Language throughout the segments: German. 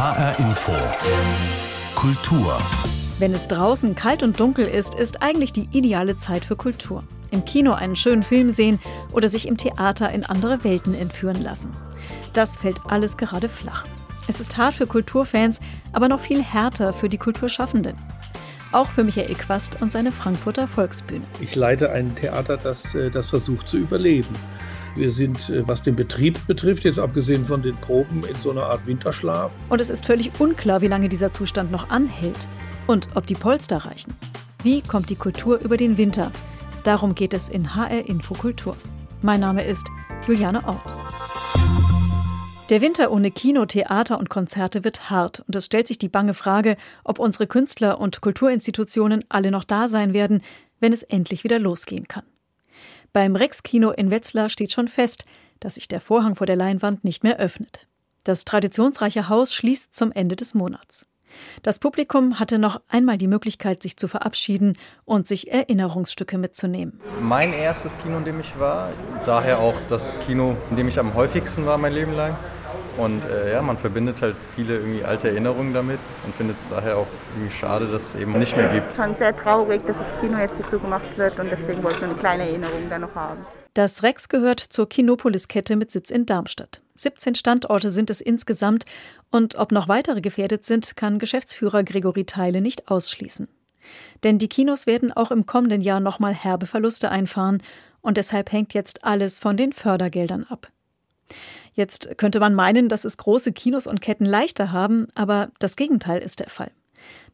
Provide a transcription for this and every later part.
HR Info. Kultur. Wenn es draußen kalt und dunkel ist, ist eigentlich die ideale Zeit für Kultur. Im Kino einen schönen Film sehen oder sich im Theater in andere Welten entführen lassen. Das fällt alles gerade flach. Es ist hart für Kulturfans, aber noch viel härter für die Kulturschaffenden. Auch für Michael Quast und seine Frankfurter Volksbühne. Ich leite ein Theater, das äh, das versucht zu überleben. Wir sind, äh, was den Betrieb betrifft, jetzt abgesehen von den Proben, in so einer Art Winterschlaf. Und es ist völlig unklar, wie lange dieser Zustand noch anhält und ob die Polster reichen. Wie kommt die Kultur über den Winter? Darum geht es in HR Infokultur. Mein Name ist Juliane Ort. Der Winter ohne Kino, Theater und Konzerte wird hart und es stellt sich die bange Frage, ob unsere Künstler und Kulturinstitutionen alle noch da sein werden, wenn es endlich wieder losgehen kann. Beim Rex-Kino in Wetzlar steht schon fest, dass sich der Vorhang vor der Leinwand nicht mehr öffnet. Das traditionsreiche Haus schließt zum Ende des Monats. Das Publikum hatte noch einmal die Möglichkeit, sich zu verabschieden und sich Erinnerungsstücke mitzunehmen. Mein erstes Kino, in dem ich war, daher auch das Kino, in dem ich am häufigsten war mein Leben lang. Und äh, ja, man verbindet halt viele irgendwie alte Erinnerungen damit und findet es daher auch irgendwie schade, dass es eben nicht mehr gibt. Schon sehr traurig, dass das Kino jetzt hier zugemacht wird und deswegen wollte ich eine kleine Erinnerung da noch haben. Das Rex gehört zur Kinopolis-Kette mit Sitz in Darmstadt. 17 Standorte sind es insgesamt und ob noch weitere gefährdet sind, kann Geschäftsführer Gregory Teile nicht ausschließen. Denn die Kinos werden auch im kommenden Jahr nochmal herbe Verluste einfahren und deshalb hängt jetzt alles von den Fördergeldern ab. Jetzt könnte man meinen, dass es große Kinos und Ketten leichter haben, aber das Gegenteil ist der Fall.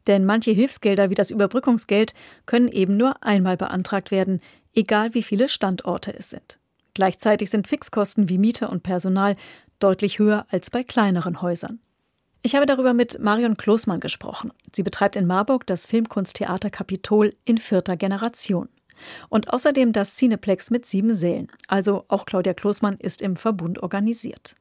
Denn manche Hilfsgelder wie das Überbrückungsgeld können eben nur einmal beantragt werden, egal wie viele Standorte es sind. Gleichzeitig sind Fixkosten wie Miete und Personal deutlich höher als bei kleineren Häusern. Ich habe darüber mit Marion Klosmann gesprochen. Sie betreibt in Marburg das Filmkunsttheater Kapitol in vierter Generation. Und außerdem das Cineplex mit sieben Sälen. Also auch Claudia Klosmann ist im Verbund organisiert.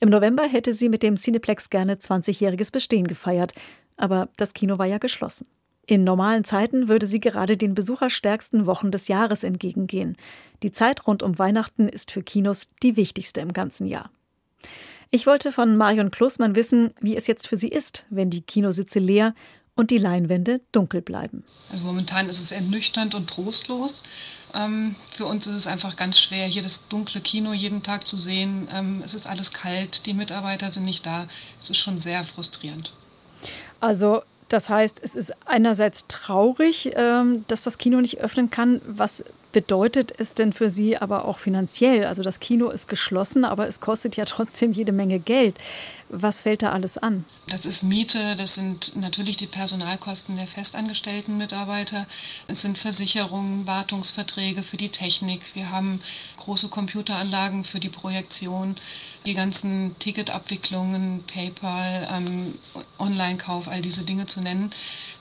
Im November hätte sie mit dem Cineplex gerne 20-jähriges Bestehen gefeiert, aber das Kino war ja geschlossen. In normalen Zeiten würde sie gerade den besucherstärksten Wochen des Jahres entgegengehen. Die Zeit rund um Weihnachten ist für Kinos die wichtigste im ganzen Jahr. Ich wollte von Marion Klosmann wissen, wie es jetzt für sie ist, wenn die Kinositze leer und die Leinwände dunkel bleiben. Also momentan ist es ernüchternd und trostlos. Ähm, für uns ist es einfach ganz schwer, hier das dunkle Kino jeden Tag zu sehen. Ähm, es ist alles kalt, die Mitarbeiter sind nicht da. Es ist schon sehr frustrierend. Also das heißt, es ist einerseits traurig, ähm, dass das Kino nicht öffnen kann. Was bedeutet es denn für Sie aber auch finanziell? Also das Kino ist geschlossen, aber es kostet ja trotzdem jede Menge Geld. Was fällt da alles an? Das ist Miete, das sind natürlich die Personalkosten der festangestellten Mitarbeiter, es sind Versicherungen, Wartungsverträge für die Technik, wir haben große Computeranlagen für die Projektion, die ganzen Ticketabwicklungen, PayPal, ähm, Online-Kauf, all diese Dinge zu nennen.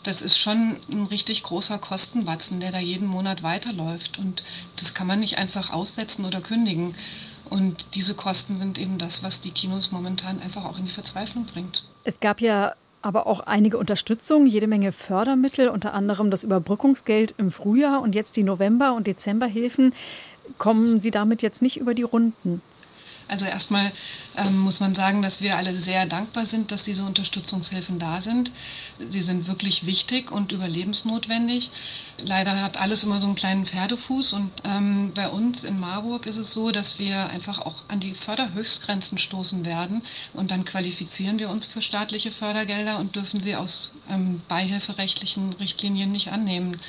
Das ist schon ein richtig großer Kostenbatzen, der da jeden Monat weiterläuft und das kann man nicht einfach aussetzen oder kündigen. Und diese Kosten sind eben das, was die Kinos momentan einfach auch in die Verzweiflung bringt. Es gab ja aber auch einige Unterstützung, jede Menge Fördermittel, unter anderem das Überbrückungsgeld im Frühjahr und jetzt die November- und Dezemberhilfen. Kommen Sie damit jetzt nicht über die Runden? Also erstmal ähm, muss man sagen, dass wir alle sehr dankbar sind, dass diese Unterstützungshilfen da sind. Sie sind wirklich wichtig und überlebensnotwendig. Leider hat alles immer so einen kleinen Pferdefuß und ähm, bei uns in Marburg ist es so, dass wir einfach auch an die Förderhöchstgrenzen stoßen werden und dann qualifizieren wir uns für staatliche Fördergelder und dürfen sie aus ähm, beihilferechtlichen Richtlinien nicht annehmen.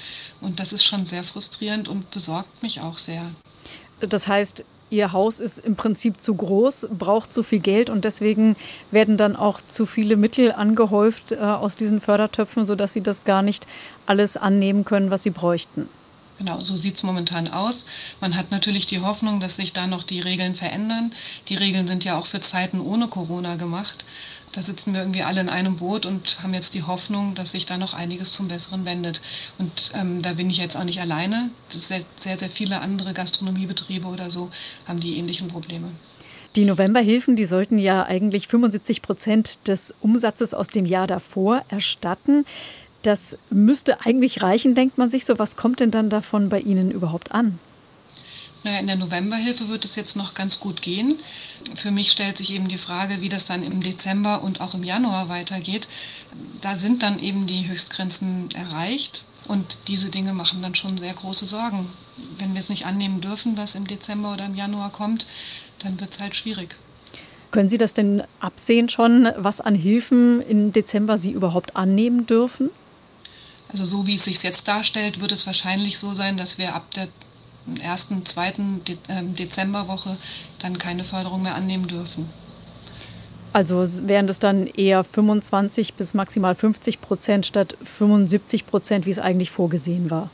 Und das ist schon sehr frustrierend und besorgt mich auch sehr. Das heißt, Ihr Haus ist im Prinzip zu groß, braucht zu viel Geld und deswegen werden dann auch zu viele Mittel angehäuft äh, aus diesen Fördertöpfen, sodass Sie das gar nicht alles annehmen können, was Sie bräuchten. Genau, so sieht es momentan aus. Man hat natürlich die Hoffnung, dass sich da noch die Regeln verändern. Die Regeln sind ja auch für Zeiten ohne Corona gemacht. Da sitzen wir irgendwie alle in einem Boot und haben jetzt die Hoffnung, dass sich da noch einiges zum Besseren wendet. Und ähm, da bin ich jetzt auch nicht alleine. Sehr, sehr, sehr viele andere Gastronomiebetriebe oder so haben die ähnlichen Probleme. Die Novemberhilfen, die sollten ja eigentlich 75 Prozent des Umsatzes aus dem Jahr davor erstatten. Das müsste eigentlich reichen, denkt man sich so. Was kommt denn dann davon bei Ihnen überhaupt an? Naja, in der Novemberhilfe wird es jetzt noch ganz gut gehen. Für mich stellt sich eben die Frage, wie das dann im Dezember und auch im Januar weitergeht. Da sind dann eben die Höchstgrenzen erreicht und diese Dinge machen dann schon sehr große Sorgen. Wenn wir es nicht annehmen dürfen, was im Dezember oder im Januar kommt, dann wird es halt schwierig. Können Sie das denn absehen schon, was an Hilfen im Dezember Sie überhaupt annehmen dürfen? Also so wie es sich jetzt darstellt, wird es wahrscheinlich so sein, dass wir ab der ersten, zweiten ähm, Dezemberwoche dann keine Förderung mehr annehmen dürfen. Also wären das dann eher 25 bis maximal 50 Prozent statt 75 Prozent, wie es eigentlich vorgesehen war?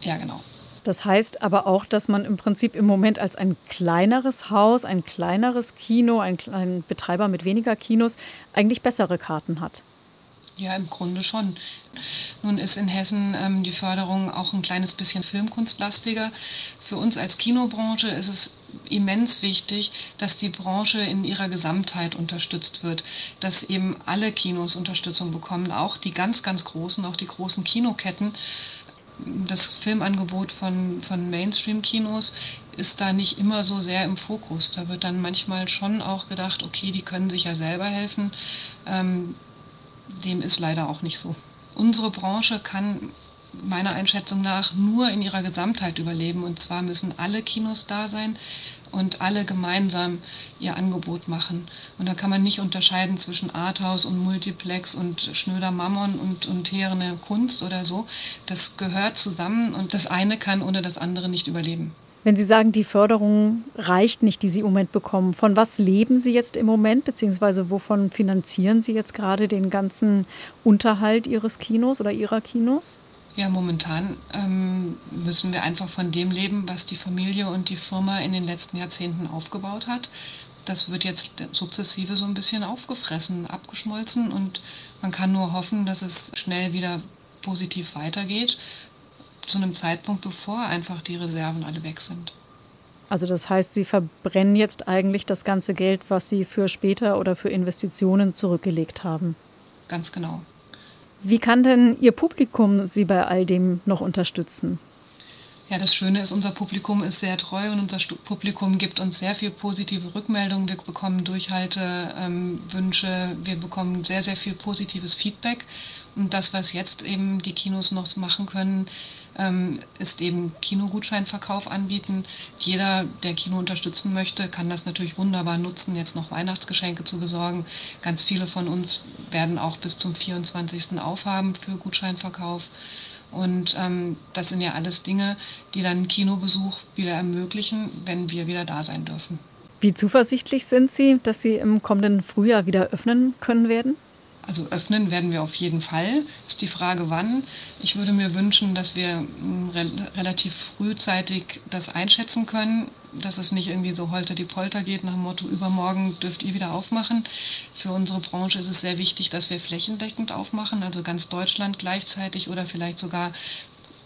Ja, genau. Das heißt aber auch, dass man im Prinzip im Moment als ein kleineres Haus, ein kleineres Kino, ein, ein Betreiber mit weniger Kinos eigentlich bessere Karten hat. Ja, im Grunde schon. Nun ist in Hessen ähm, die Förderung auch ein kleines bisschen filmkunstlastiger. Für uns als Kinobranche ist es immens wichtig, dass die Branche in ihrer Gesamtheit unterstützt wird, dass eben alle Kinos Unterstützung bekommen, auch die ganz, ganz großen, auch die großen Kinoketten. Das Filmangebot von, von Mainstream-Kinos ist da nicht immer so sehr im Fokus. Da wird dann manchmal schon auch gedacht, okay, die können sich ja selber helfen. Ähm, dem ist leider auch nicht so. Unsere Branche kann meiner Einschätzung nach nur in ihrer Gesamtheit überleben. Und zwar müssen alle Kinos da sein und alle gemeinsam ihr Angebot machen. Und da kann man nicht unterscheiden zwischen Arthouse und Multiplex und schnöder Mammon und, und herene Kunst oder so. Das gehört zusammen und das eine kann ohne das andere nicht überleben. Wenn Sie sagen, die Förderung reicht nicht, die Sie im Moment bekommen, von was leben Sie jetzt im Moment, beziehungsweise wovon finanzieren Sie jetzt gerade den ganzen Unterhalt Ihres Kinos oder Ihrer Kinos? Ja, momentan ähm, müssen wir einfach von dem leben, was die Familie und die Firma in den letzten Jahrzehnten aufgebaut hat. Das wird jetzt sukzessive so ein bisschen aufgefressen, abgeschmolzen und man kann nur hoffen, dass es schnell wieder positiv weitergeht zu einem Zeitpunkt, bevor einfach die Reserven alle weg sind. Also das heißt, Sie verbrennen jetzt eigentlich das ganze Geld, was Sie für später oder für Investitionen zurückgelegt haben. Ganz genau. Wie kann denn Ihr Publikum Sie bei all dem noch unterstützen? Ja, das Schöne ist, unser Publikum ist sehr treu und unser Publikum gibt uns sehr viel positive Rückmeldungen. Wir bekommen Durchhaltewünsche, ähm, wir bekommen sehr, sehr viel positives Feedback. Und das, was jetzt eben die Kinos noch machen können, ähm, ist eben Kinogutscheinverkauf anbieten. Jeder, der Kino unterstützen möchte, kann das natürlich wunderbar nutzen, jetzt noch Weihnachtsgeschenke zu besorgen. Ganz viele von uns werden auch bis zum 24. aufhaben für Gutscheinverkauf. Und ähm, das sind ja alles Dinge, die dann Kinobesuch wieder ermöglichen, wenn wir wieder da sein dürfen. Wie zuversichtlich sind Sie, dass Sie im kommenden Frühjahr wieder öffnen können werden? Also öffnen werden wir auf jeden Fall. Ist die Frage, wann. Ich würde mir wünschen, dass wir hm, re relativ frühzeitig das einschätzen können, dass es nicht irgendwie so holter die Polter geht nach dem Motto, übermorgen dürft ihr wieder aufmachen. Für unsere Branche ist es sehr wichtig, dass wir flächendeckend aufmachen, also ganz Deutschland gleichzeitig oder vielleicht sogar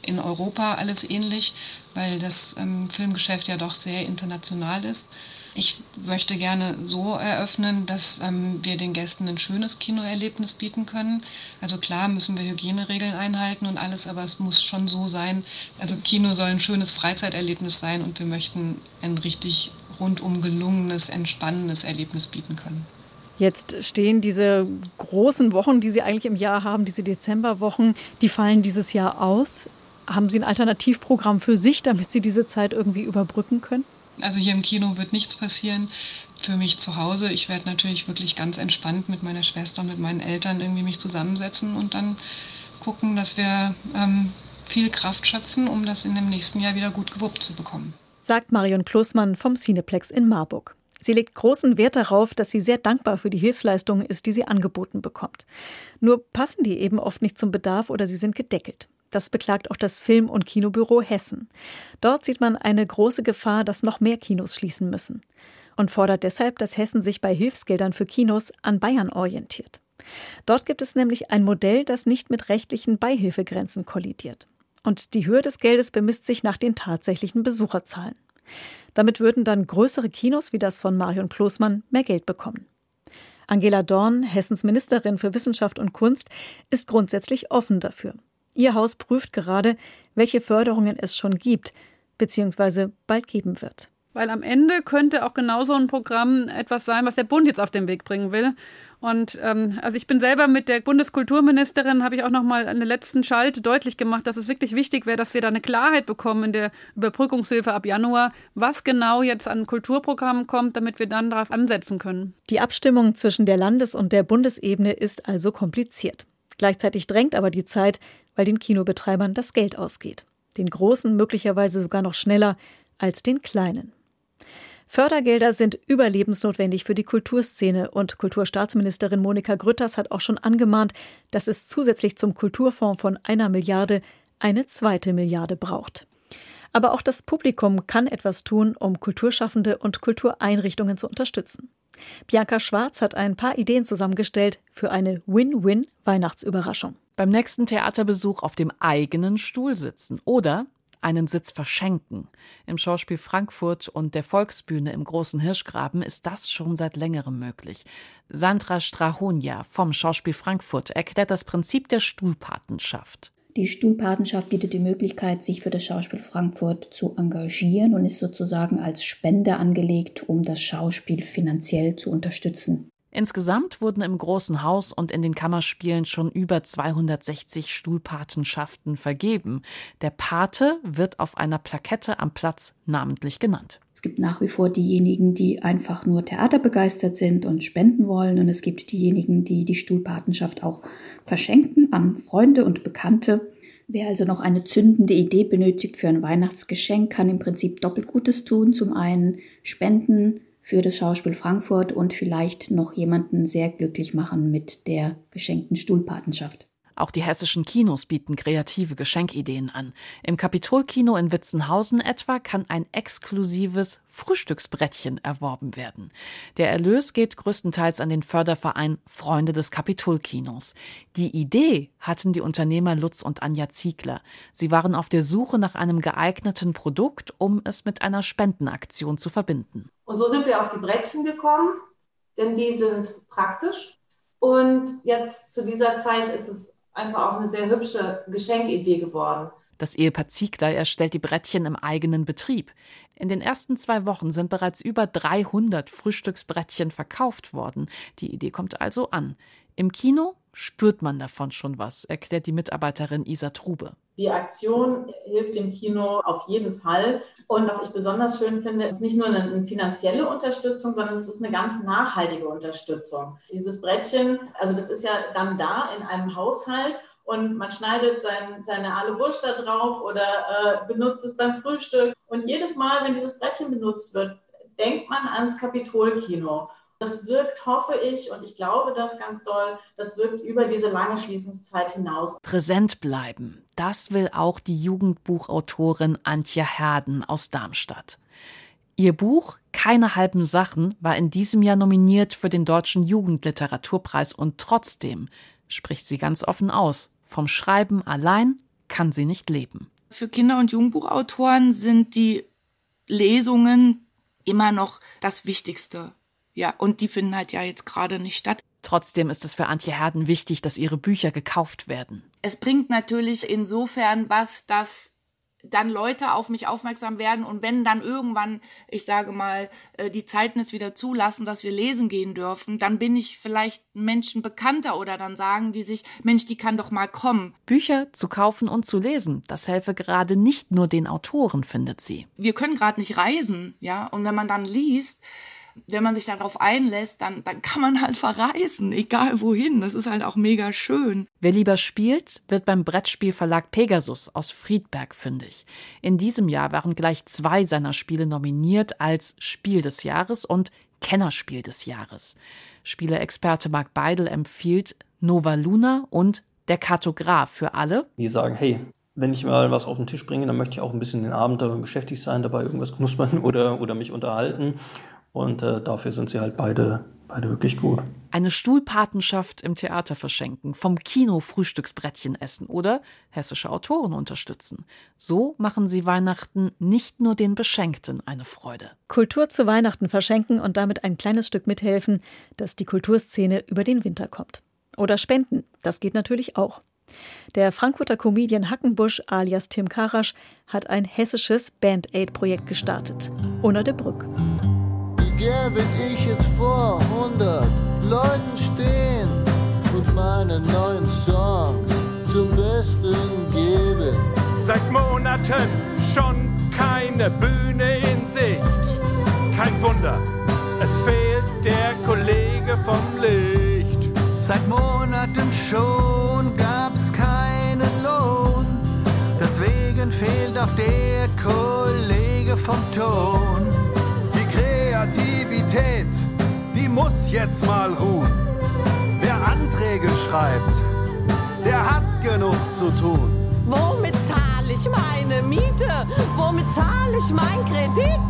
in Europa alles ähnlich, weil das ähm, Filmgeschäft ja doch sehr international ist. Ich möchte gerne so eröffnen, dass ähm, wir den Gästen ein schönes Kinoerlebnis bieten können. Also klar müssen wir Hygieneregeln einhalten und alles, aber es muss schon so sein. Also Kino soll ein schönes Freizeiterlebnis sein und wir möchten ein richtig rundum gelungenes, entspannendes Erlebnis bieten können. Jetzt stehen diese großen Wochen, die Sie eigentlich im Jahr haben, diese Dezemberwochen, die fallen dieses Jahr aus. Haben Sie ein Alternativprogramm für sich, damit Sie diese Zeit irgendwie überbrücken können? Also hier im Kino wird nichts passieren. Für mich zu Hause, ich werde natürlich wirklich ganz entspannt mit meiner Schwester und mit meinen Eltern irgendwie mich zusammensetzen und dann gucken, dass wir ähm, viel Kraft schöpfen, um das in dem nächsten Jahr wieder gut gewuppt zu bekommen. Sagt Marion Kloßmann vom Cineplex in Marburg. Sie legt großen Wert darauf, dass sie sehr dankbar für die Hilfsleistungen ist, die sie angeboten bekommt. Nur passen die eben oft nicht zum Bedarf oder sie sind gedeckelt. Das beklagt auch das Film- und Kinobüro Hessen. Dort sieht man eine große Gefahr, dass noch mehr Kinos schließen müssen und fordert deshalb, dass Hessen sich bei Hilfsgeldern für Kinos an Bayern orientiert. Dort gibt es nämlich ein Modell, das nicht mit rechtlichen Beihilfegrenzen kollidiert. Und die Höhe des Geldes bemisst sich nach den tatsächlichen Besucherzahlen. Damit würden dann größere Kinos wie das von Marion Kloßmann mehr Geld bekommen. Angela Dorn, Hessens Ministerin für Wissenschaft und Kunst, ist grundsätzlich offen dafür. Ihr Haus prüft gerade, welche Förderungen es schon gibt. bzw. bald geben wird. Weil am Ende könnte auch genauso ein Programm etwas sein, was der Bund jetzt auf den Weg bringen will. Und ähm, also ich bin selber mit der Bundeskulturministerin, habe ich auch noch mal an der letzten Schalte deutlich gemacht, dass es wirklich wichtig wäre, dass wir da eine Klarheit bekommen in der Überbrückungshilfe ab Januar, was genau jetzt an Kulturprogrammen kommt, damit wir dann darauf ansetzen können. Die Abstimmung zwischen der Landes- und der Bundesebene ist also kompliziert. Gleichzeitig drängt aber die Zeit, weil den Kinobetreibern das Geld ausgeht. Den Großen möglicherweise sogar noch schneller als den Kleinen. Fördergelder sind überlebensnotwendig für die Kulturszene und Kulturstaatsministerin Monika Grütters hat auch schon angemahnt, dass es zusätzlich zum Kulturfonds von einer Milliarde eine zweite Milliarde braucht. Aber auch das Publikum kann etwas tun, um Kulturschaffende und Kultureinrichtungen zu unterstützen. Bianca Schwarz hat ein paar Ideen zusammengestellt für eine Win-Win-Weihnachtsüberraschung. Beim nächsten Theaterbesuch auf dem eigenen Stuhl sitzen oder einen Sitz verschenken. Im Schauspiel Frankfurt und der Volksbühne im Großen Hirschgraben ist das schon seit längerem möglich. Sandra Strahonia vom Schauspiel Frankfurt erklärt das Prinzip der Stuhlpatenschaft. Die Stuhlpatenschaft bietet die Möglichkeit, sich für das Schauspiel Frankfurt zu engagieren und ist sozusagen als Spende angelegt, um das Schauspiel finanziell zu unterstützen. Insgesamt wurden im Großen Haus und in den Kammerspielen schon über 260 Stuhlpatenschaften vergeben. Der Pate wird auf einer Plakette am Platz namentlich genannt. Es gibt nach wie vor diejenigen, die einfach nur theaterbegeistert sind und spenden wollen. Und es gibt diejenigen, die die Stuhlpatenschaft auch verschenken an Freunde und Bekannte. Wer also noch eine zündende Idee benötigt für ein Weihnachtsgeschenk, kann im Prinzip doppelt Gutes tun. Zum einen spenden, für das Schauspiel Frankfurt und vielleicht noch jemanden sehr glücklich machen mit der geschenkten Stuhlpatenschaft. Auch die hessischen Kinos bieten kreative Geschenkideen an. Im Kapitolkino in Witzenhausen etwa kann ein exklusives Frühstücksbrettchen erworben werden. Der Erlös geht größtenteils an den Förderverein Freunde des Kapitolkinos. Die Idee hatten die Unternehmer Lutz und Anja Ziegler. Sie waren auf der Suche nach einem geeigneten Produkt, um es mit einer Spendenaktion zu verbinden. Und so sind wir auf die Brettchen gekommen, denn die sind praktisch. Und jetzt zu dieser Zeit ist es einfach auch eine sehr hübsche Geschenkidee geworden. Das Ehepaar Ziegler erstellt die Brettchen im eigenen Betrieb. In den ersten zwei Wochen sind bereits über 300 Frühstücksbrettchen verkauft worden. Die Idee kommt also an. Im Kino spürt man davon schon was, erklärt die Mitarbeiterin Isa Trube. Die Aktion hilft dem Kino auf jeden Fall. Und was ich besonders schön finde, ist nicht nur eine finanzielle Unterstützung, sondern es ist eine ganz nachhaltige Unterstützung. Dieses Brettchen, also das ist ja dann da in einem Haushalt und man schneidet sein, seine Aale Wurst da drauf oder äh, benutzt es beim Frühstück. Und jedes Mal, wenn dieses Brettchen benutzt wird, denkt man ans Kapitolkino. Das wirkt, hoffe ich, und ich glaube das ganz doll, das wirkt über diese lange Schließungszeit hinaus. Präsent bleiben, das will auch die Jugendbuchautorin Antje Herden aus Darmstadt. Ihr Buch Keine halben Sachen war in diesem Jahr nominiert für den Deutschen Jugendliteraturpreis und trotzdem spricht sie ganz offen aus. Vom Schreiben allein kann sie nicht leben. Für Kinder- und Jugendbuchautoren sind die Lesungen immer noch das Wichtigste. Ja, und die finden halt ja jetzt gerade nicht statt. Trotzdem ist es für Antje Herden wichtig, dass ihre Bücher gekauft werden. Es bringt natürlich insofern was, dass dann Leute auf mich aufmerksam werden und wenn dann irgendwann, ich sage mal, äh, die Zeiten es wieder zulassen, dass wir lesen gehen dürfen, dann bin ich vielleicht Menschen bekannter oder dann sagen die sich, Mensch, die kann doch mal kommen. Bücher zu kaufen und zu lesen, das helfe gerade nicht nur den Autoren, findet sie. Wir können gerade nicht reisen, ja, und wenn man dann liest, wenn man sich darauf einlässt, dann, dann kann man halt verreisen, egal wohin. Das ist halt auch mega schön. Wer lieber spielt, wird beim Brettspielverlag Pegasus aus Friedberg fündig. In diesem Jahr waren gleich zwei seiner Spiele nominiert als Spiel des Jahres und Kennerspiel des Jahres. Spieleexperte Marc Beidel empfiehlt Nova Luna und Der Kartograf für alle. Die sagen, hey, wenn ich mal was auf den Tisch bringe, dann möchte ich auch ein bisschen den Abend damit beschäftigt sein, dabei irgendwas knuspern oder, oder mich unterhalten. Und äh, dafür sind sie halt beide, beide wirklich gut. Eine Stuhlpatenschaft im Theater verschenken, vom Kino Frühstücksbrettchen essen oder hessische Autoren unterstützen. So machen sie Weihnachten nicht nur den Beschenkten eine Freude. Kultur zu Weihnachten verschenken und damit ein kleines Stück mithelfen, dass die Kulturszene über den Winter kommt. Oder spenden, das geht natürlich auch. Der Frankfurter Comedian Hackenbusch alias Tim Karasch hat ein hessisches Band-Aid-Projekt gestartet. Unter der Brück. Gäbe ich jetzt vor 100 Leuten stehen und meine neuen Songs zum Besten geben? Seit Monaten schon keine Bühne in Sicht. Kein Wunder, es fehlt der Kollege vom Licht. Seit Monaten schon gab's keinen Lohn. Deswegen fehlt auch der Kollege vom Ton. Die Kreativität, die muss jetzt mal ruhen. Wer Anträge schreibt, der hat genug zu tun. Womit zahle ich meine Miete? Womit zahle ich mein Kredit?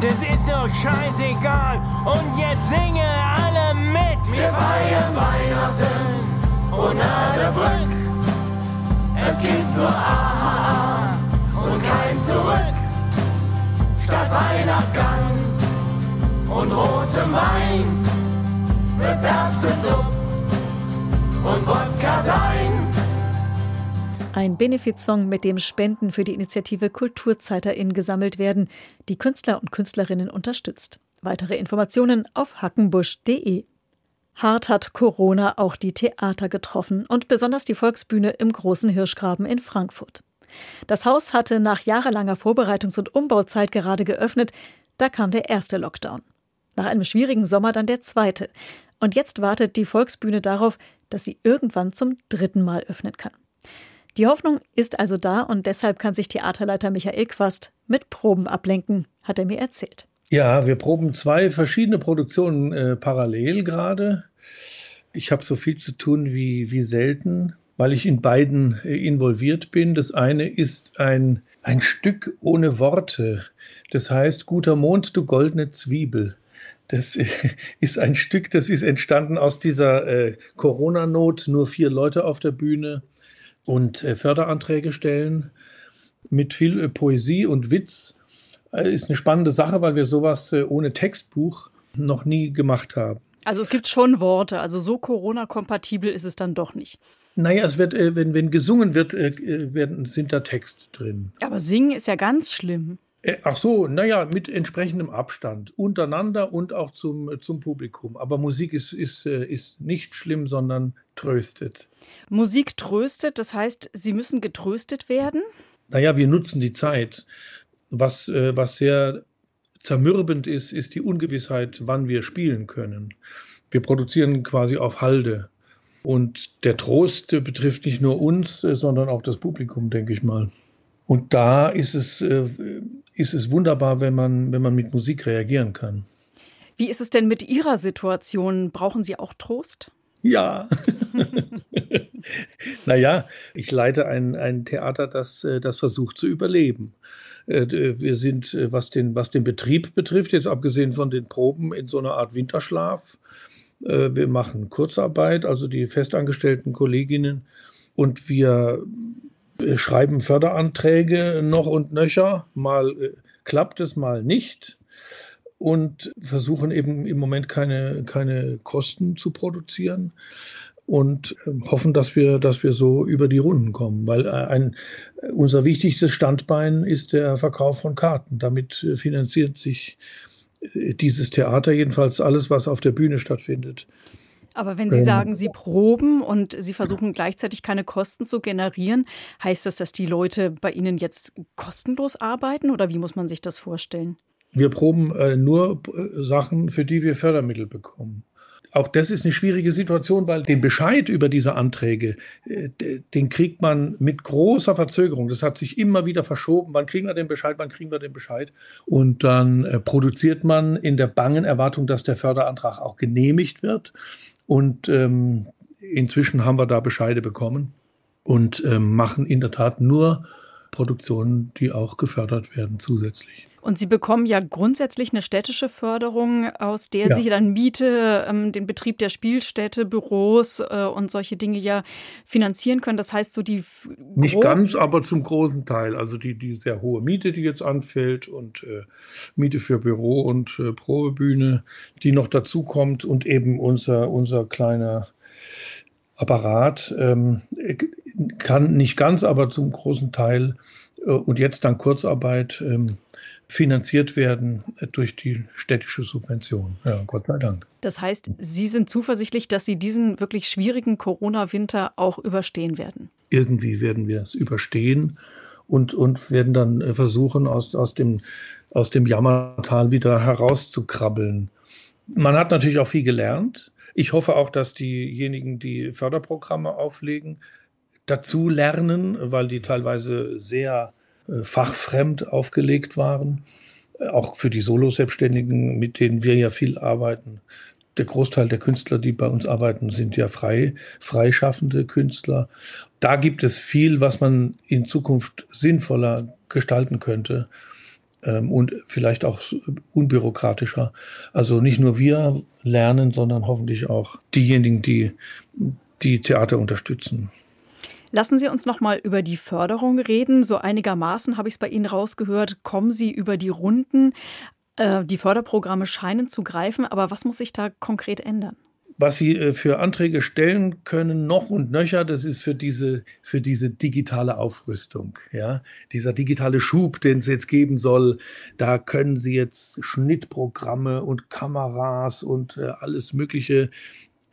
Das ist doch scheißegal. Und jetzt singe alle mit. Wir feiern Weihnachten ohne der Brück. Es gibt nur AHA und kein Zurück. Statt Weihnachtsgans und rotem Wein wird's Erbsensuppe und Wodka sein. Ein Benefizsong, mit dem Spenden für die Initiative KulturzeiterInnen gesammelt werden, die Künstler und Künstlerinnen unterstützt. Weitere Informationen auf hackenbusch.de. Hart hat Corona auch die Theater getroffen und besonders die Volksbühne im Großen Hirschgraben in Frankfurt. Das Haus hatte nach jahrelanger Vorbereitungs- und Umbauzeit gerade geöffnet, da kam der erste Lockdown. Nach einem schwierigen Sommer dann der zweite. Und jetzt wartet die Volksbühne darauf, dass sie irgendwann zum dritten Mal öffnen kann. Die Hoffnung ist also da und deshalb kann sich Theaterleiter Michael Quast mit Proben ablenken, hat er mir erzählt. Ja, wir proben zwei verschiedene Produktionen äh, parallel gerade. Ich habe so viel zu tun wie, wie selten, weil ich in beiden äh, involviert bin. Das eine ist ein, ein Stück ohne Worte. Das heißt, guter Mond, du goldene Zwiebel. Das äh, ist ein Stück, das ist entstanden aus dieser äh, Corona-Not, nur vier Leute auf der Bühne und äh, Förderanträge stellen mit viel äh, Poesie und Witz. Äh, ist eine spannende Sache, weil wir sowas ohne Textbuch noch nie gemacht haben. Also es gibt schon Worte, also so Corona-kompatibel ist es dann doch nicht. Naja, es wird, wenn, wenn gesungen wird, werden, sind da Text drin. Aber singen ist ja ganz schlimm. Ach so, naja, mit entsprechendem Abstand, untereinander und auch zum, zum Publikum. Aber Musik ist, ist, ist nicht schlimm, sondern tröstet. Musik tröstet, das heißt, sie müssen getröstet werden? Naja, wir nutzen die Zeit. Was, was sehr zermürbend ist, ist die Ungewissheit, wann wir spielen können. Wir produzieren quasi auf Halde. Und der Trost betrifft nicht nur uns, sondern auch das Publikum, denke ich mal. Und da ist es, ist es wunderbar, wenn man, wenn man mit Musik reagieren kann. Wie ist es denn mit Ihrer Situation? Brauchen Sie auch Trost? Ja. naja, ich leite ein, ein Theater, das, das versucht zu überleben. Wir sind, was den, was den Betrieb betrifft, jetzt abgesehen von den Proben, in so einer Art Winterschlaf. Wir machen Kurzarbeit, also die festangestellten Kolleginnen, und wir schreiben Förderanträge noch und nöcher. Mal klappt es, mal nicht. Und versuchen eben im Moment keine, keine Kosten zu produzieren und hoffen, dass wir, dass wir so über die Runden kommen. Weil ein, unser wichtigstes Standbein ist der Verkauf von Karten. Damit finanziert sich dieses Theater, jedenfalls alles, was auf der Bühne stattfindet. Aber wenn Sie sagen, Sie proben und Sie versuchen gleichzeitig keine Kosten zu generieren, heißt das, dass die Leute bei Ihnen jetzt kostenlos arbeiten oder wie muss man sich das vorstellen? Wir proben äh, nur äh, Sachen, für die wir Fördermittel bekommen. Auch das ist eine schwierige Situation, weil den Bescheid über diese Anträge, äh, den kriegt man mit großer Verzögerung. Das hat sich immer wieder verschoben. Wann kriegen wir den Bescheid? Wann kriegen wir den Bescheid? Und dann äh, produziert man in der bangen Erwartung, dass der Förderantrag auch genehmigt wird. Und ähm, inzwischen haben wir da Bescheide bekommen und ähm, machen in der Tat nur Produktionen, die auch gefördert werden zusätzlich. Und Sie bekommen ja grundsätzlich eine städtische Förderung, aus der ja. Sie dann Miete, ähm, den Betrieb der Spielstätte, Büros äh, und solche Dinge ja finanzieren können. Das heißt, so die. Nicht ganz, aber zum großen Teil. Also die, die sehr hohe Miete, die jetzt anfällt und äh, Miete für Büro und äh, Probebühne, die noch dazu kommt und eben unser, unser kleiner Apparat ähm, kann nicht ganz, aber zum großen Teil äh, und jetzt dann Kurzarbeit ähm, finanziert werden durch die städtische Subvention. Ja, Gott sei Dank. Das heißt, Sie sind zuversichtlich, dass Sie diesen wirklich schwierigen Corona-Winter auch überstehen werden? Irgendwie werden wir es überstehen und, und werden dann äh, versuchen, aus, aus, dem, aus dem Jammertal wieder herauszukrabbeln. Man hat natürlich auch viel gelernt. Ich hoffe auch, dass diejenigen, die Förderprogramme auflegen, dazu lernen, weil die teilweise sehr äh, fachfremd aufgelegt waren. Äh, auch für die Solo-Selbstständigen, mit denen wir ja viel arbeiten. Der Großteil der Künstler, die bei uns arbeiten, sind ja frei, freischaffende Künstler. Da gibt es viel, was man in Zukunft sinnvoller gestalten könnte ähm, und vielleicht auch unbürokratischer. Also nicht nur wir lernen, sondern hoffentlich auch diejenigen, die die Theater unterstützen. Lassen Sie uns noch mal über die Förderung reden. So einigermaßen habe ich es bei Ihnen rausgehört. Kommen Sie über die Runden? Äh, die Förderprogramme scheinen zu greifen, aber was muss sich da konkret ändern? Was Sie äh, für Anträge stellen können, noch und nöcher, das ist für diese, für diese digitale Aufrüstung. Ja? Dieser digitale Schub, den es jetzt geben soll, da können Sie jetzt Schnittprogramme und Kameras und äh, alles Mögliche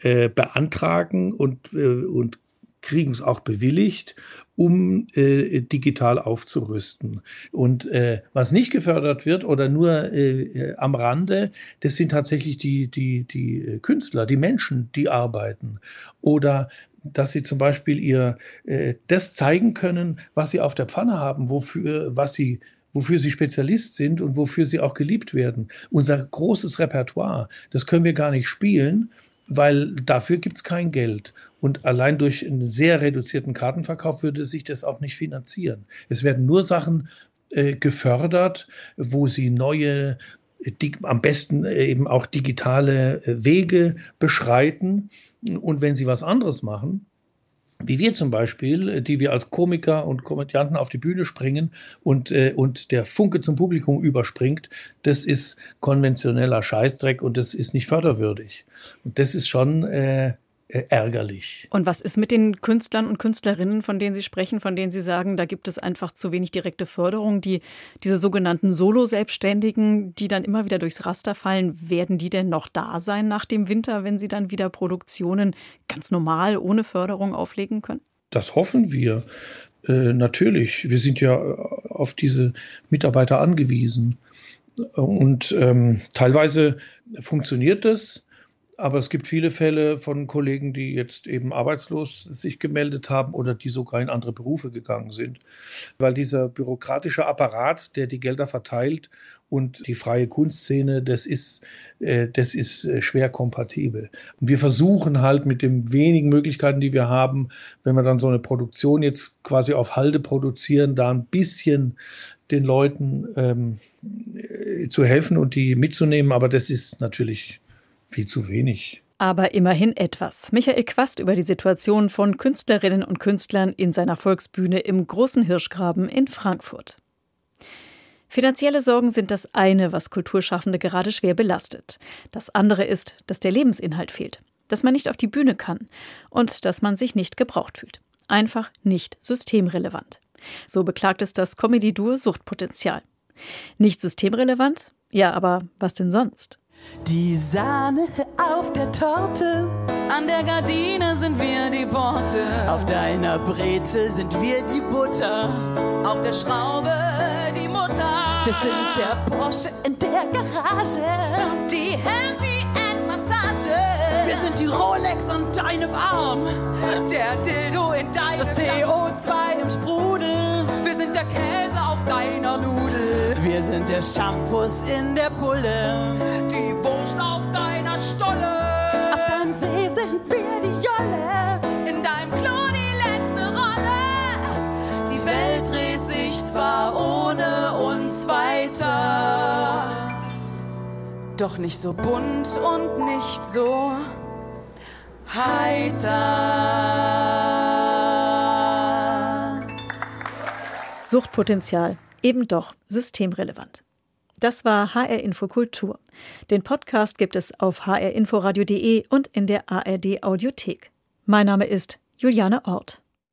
äh, beantragen und, äh, und kriegen es auch bewilligt, um äh, digital aufzurüsten. Und äh, was nicht gefördert wird oder nur äh, äh am Rande, das sind tatsächlich die, die, die äh, Künstler, die Menschen, die arbeiten. Oder dass sie zum Beispiel ihr äh, das zeigen können, was sie auf der Pfanne haben, wofür, was sie wofür sie Spezialist sind und wofür sie auch geliebt werden. Unser großes Repertoire, das können wir gar nicht spielen, weil dafür gibt es kein Geld. Und allein durch einen sehr reduzierten Kartenverkauf würde sich das auch nicht finanzieren. Es werden nur Sachen äh, gefördert, wo sie neue, die, am besten äh, eben auch digitale äh, Wege beschreiten. Und wenn sie was anderes machen, wie wir zum Beispiel, äh, die wir als Komiker und Komödianten auf die Bühne springen und, äh, und der Funke zum Publikum überspringt, das ist konventioneller Scheißdreck und das ist nicht förderwürdig. Und das ist schon äh, ärgerlich. Und was ist mit den Künstlern und Künstlerinnen, von denen Sie sprechen, von denen Sie sagen, da gibt es einfach zu wenig direkte Förderung? Die, diese sogenannten Solo-Selbstständigen, die dann immer wieder durchs Raster fallen, werden die denn noch da sein nach dem Winter, wenn sie dann wieder Produktionen ganz normal ohne Förderung auflegen können? Das hoffen wir. Äh, natürlich. Wir sind ja auf diese Mitarbeiter angewiesen. Und ähm, teilweise funktioniert das aber es gibt viele Fälle von Kollegen, die jetzt eben arbeitslos sich gemeldet haben oder die sogar in andere Berufe gegangen sind. Weil dieser bürokratische Apparat, der die Gelder verteilt und die freie Kunstszene, das ist, äh, das ist äh, schwer kompatibel. Und wir versuchen halt mit den wenigen Möglichkeiten, die wir haben, wenn wir dann so eine Produktion jetzt quasi auf Halde produzieren, da ein bisschen den Leuten ähm, äh, zu helfen und die mitzunehmen. Aber das ist natürlich viel zu wenig. Aber immerhin etwas. Michael Quast über die Situation von Künstlerinnen und Künstlern in seiner Volksbühne im Großen Hirschgraben in Frankfurt. Finanzielle Sorgen sind das eine, was Kulturschaffende gerade schwer belastet. Das andere ist, dass der Lebensinhalt fehlt, dass man nicht auf die Bühne kann und dass man sich nicht gebraucht fühlt. Einfach nicht systemrelevant. So beklagt es das Comedy-Duo Suchtpotenzial. Nicht systemrelevant? Ja, aber was denn sonst? Die Sahne auf der Torte. An der Gardine sind wir die Borte. Auf deiner Brezel sind wir die Butter. Auf der Schraube die Mutter. Wir sind der Porsche in der Garage. Die Happy End Massage. Wir sind die Rolex an deinem Arm. Der Dildo in deinem Das CO2 im Sprudel. Wir sind der Käse auf deiner Nudel. Wir sind der Shampoos in der Pulle. Die Wurst auf deiner Stolle. Auf deinem See sind wir die Jolle. In deinem Klo die letzte Rolle. Die Welt dreht sich zwar ohne uns weiter. Doch nicht so bunt und nicht so heiter. Suchtpotenzial. Eben doch systemrelevant. Das war HR Info Kultur. Den Podcast gibt es auf hrinforadio.de und in der ARD Audiothek. Mein Name ist Juliane Ort.